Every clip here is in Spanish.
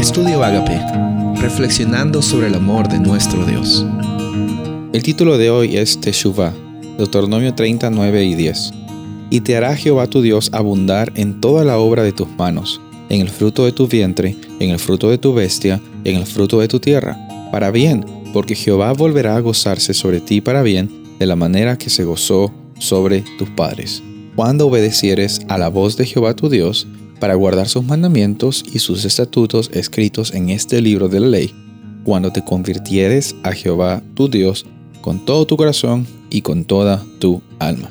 Estudio Agape, reflexionando sobre el amor de nuestro Dios. El título de hoy es Teshuvah, Deuteronomio 39 y 10. Y te hará Jehová tu Dios abundar en toda la obra de tus manos, en el fruto de tu vientre, en el fruto de tu bestia, en el fruto de tu tierra, para bien, porque Jehová volverá a gozarse sobre ti para bien, de la manera que se gozó sobre tus padres. Cuando obedecieres a la voz de Jehová tu Dios, para guardar sus mandamientos y sus estatutos escritos en este libro de la ley, cuando te convirtieres a Jehová tu Dios con todo tu corazón y con toda tu alma.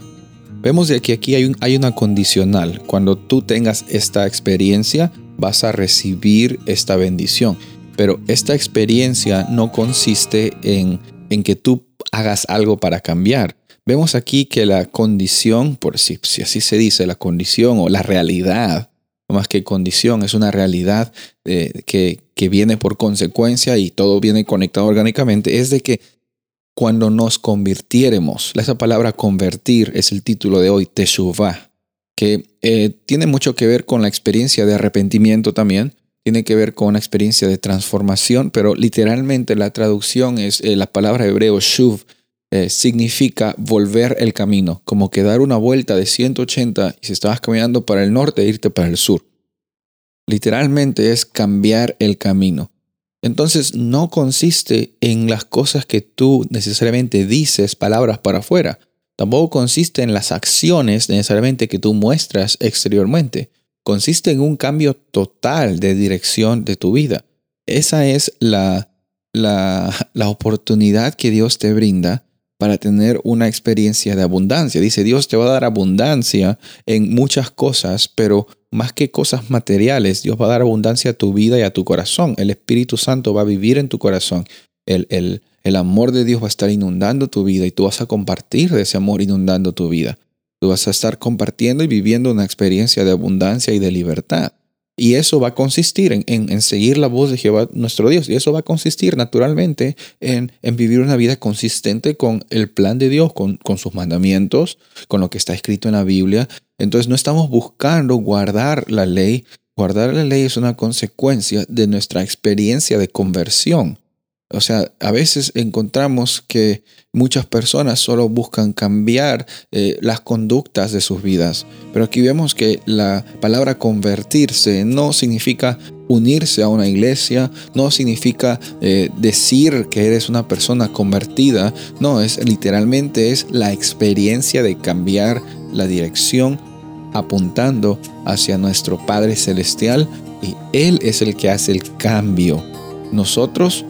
Vemos de que aquí hay, hay una condicional. Cuando tú tengas esta experiencia, vas a recibir esta bendición. Pero esta experiencia no consiste en, en que tú hagas algo para cambiar. Vemos aquí que la condición, por si, si así se dice, la condición o la realidad más que condición, es una realidad eh, que, que, viene por consecuencia y todo viene conectado orgánicamente, es de que cuando nos convirtiéramos, esa palabra convertir es el título de hoy, Teshuvah, que eh, tiene mucho que ver con la experiencia de arrepentimiento también, tiene que ver con una experiencia de transformación, pero literalmente la traducción es eh, la palabra hebreo shuv, significa volver el camino, como que dar una vuelta de 180 y si estabas caminando para el norte, irte para el sur. Literalmente es cambiar el camino. Entonces no consiste en las cosas que tú necesariamente dices, palabras para afuera. Tampoco consiste en las acciones necesariamente que tú muestras exteriormente. Consiste en un cambio total de dirección de tu vida. Esa es la, la, la oportunidad que Dios te brinda para tener una experiencia de abundancia. Dice, Dios te va a dar abundancia en muchas cosas, pero más que cosas materiales, Dios va a dar abundancia a tu vida y a tu corazón. El Espíritu Santo va a vivir en tu corazón. El, amor de Dios va a estar inundando tu vida y tú vas a compartir de ese amor inundando tu vida. Tú vas a estar compartiendo y viviendo una experiencia de abundancia y de libertad. Y eso va a consistir en, seguir la voz de Jehová nuestro Dios. Y eso va a consistir naturalmente en, vivir una vida consistente con el plan de Dios, con, con, sus mandamientos, con lo que está escrito en la Biblia. Entonces no estamos buscando guardar la ley. Guardar la ley es una consecuencia de nuestra experiencia de conversión. O sea, a veces encontramos que muchas personas solo buscan cambiar eh, las conductas de sus vidas, pero aquí vemos que la palabra convertirse no significa unirse a una iglesia, no significa eh, decir que eres una persona convertida, no, es literalmente es la experiencia de cambiar la dirección apuntando hacia nuestro Padre Celestial y Él es el que hace el cambio. Nosotros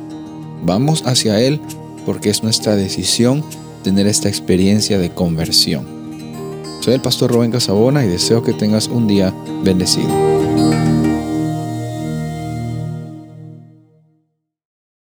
Vamos hacia Él porque es nuestra decisión tener esta experiencia de conversión. Soy el pastor Rubén Casabona y deseo que tengas un día bendecido.